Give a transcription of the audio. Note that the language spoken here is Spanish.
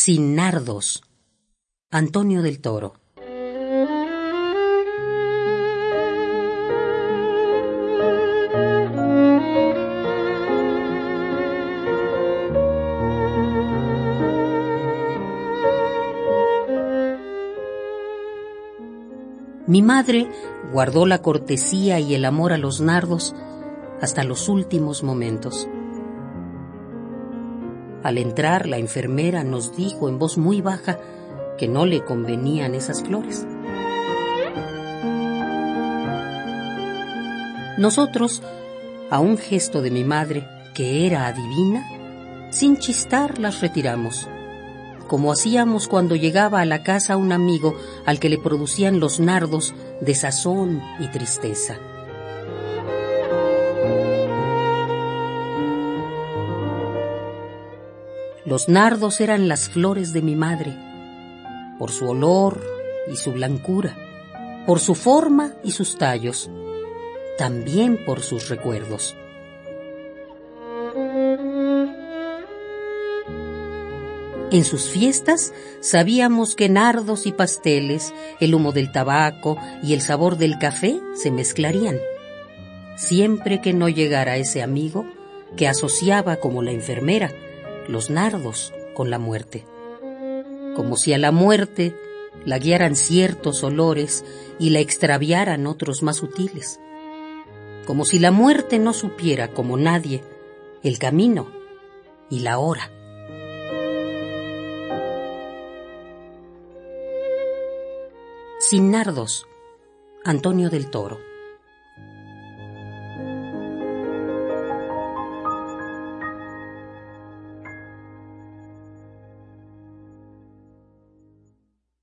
Sin nardos. Antonio del Toro. Mi madre guardó la cortesía y el amor a los nardos hasta los últimos momentos. Al entrar, la enfermera nos dijo en voz muy baja que no le convenían esas flores. Nosotros, a un gesto de mi madre, que era adivina, sin chistar las retiramos, como hacíamos cuando llegaba a la casa un amigo al que le producían los nardos de sazón y tristeza. Los nardos eran las flores de mi madre, por su olor y su blancura, por su forma y sus tallos, también por sus recuerdos. En sus fiestas sabíamos que nardos y pasteles, el humo del tabaco y el sabor del café se mezclarían. Siempre que no llegara ese amigo, que asociaba como la enfermera los nardos con la muerte, como si a la muerte la guiaran ciertos olores y la extraviaran otros más sutiles, como si la muerte no supiera como nadie el camino y la hora. Sin nardos, Antonio del Toro.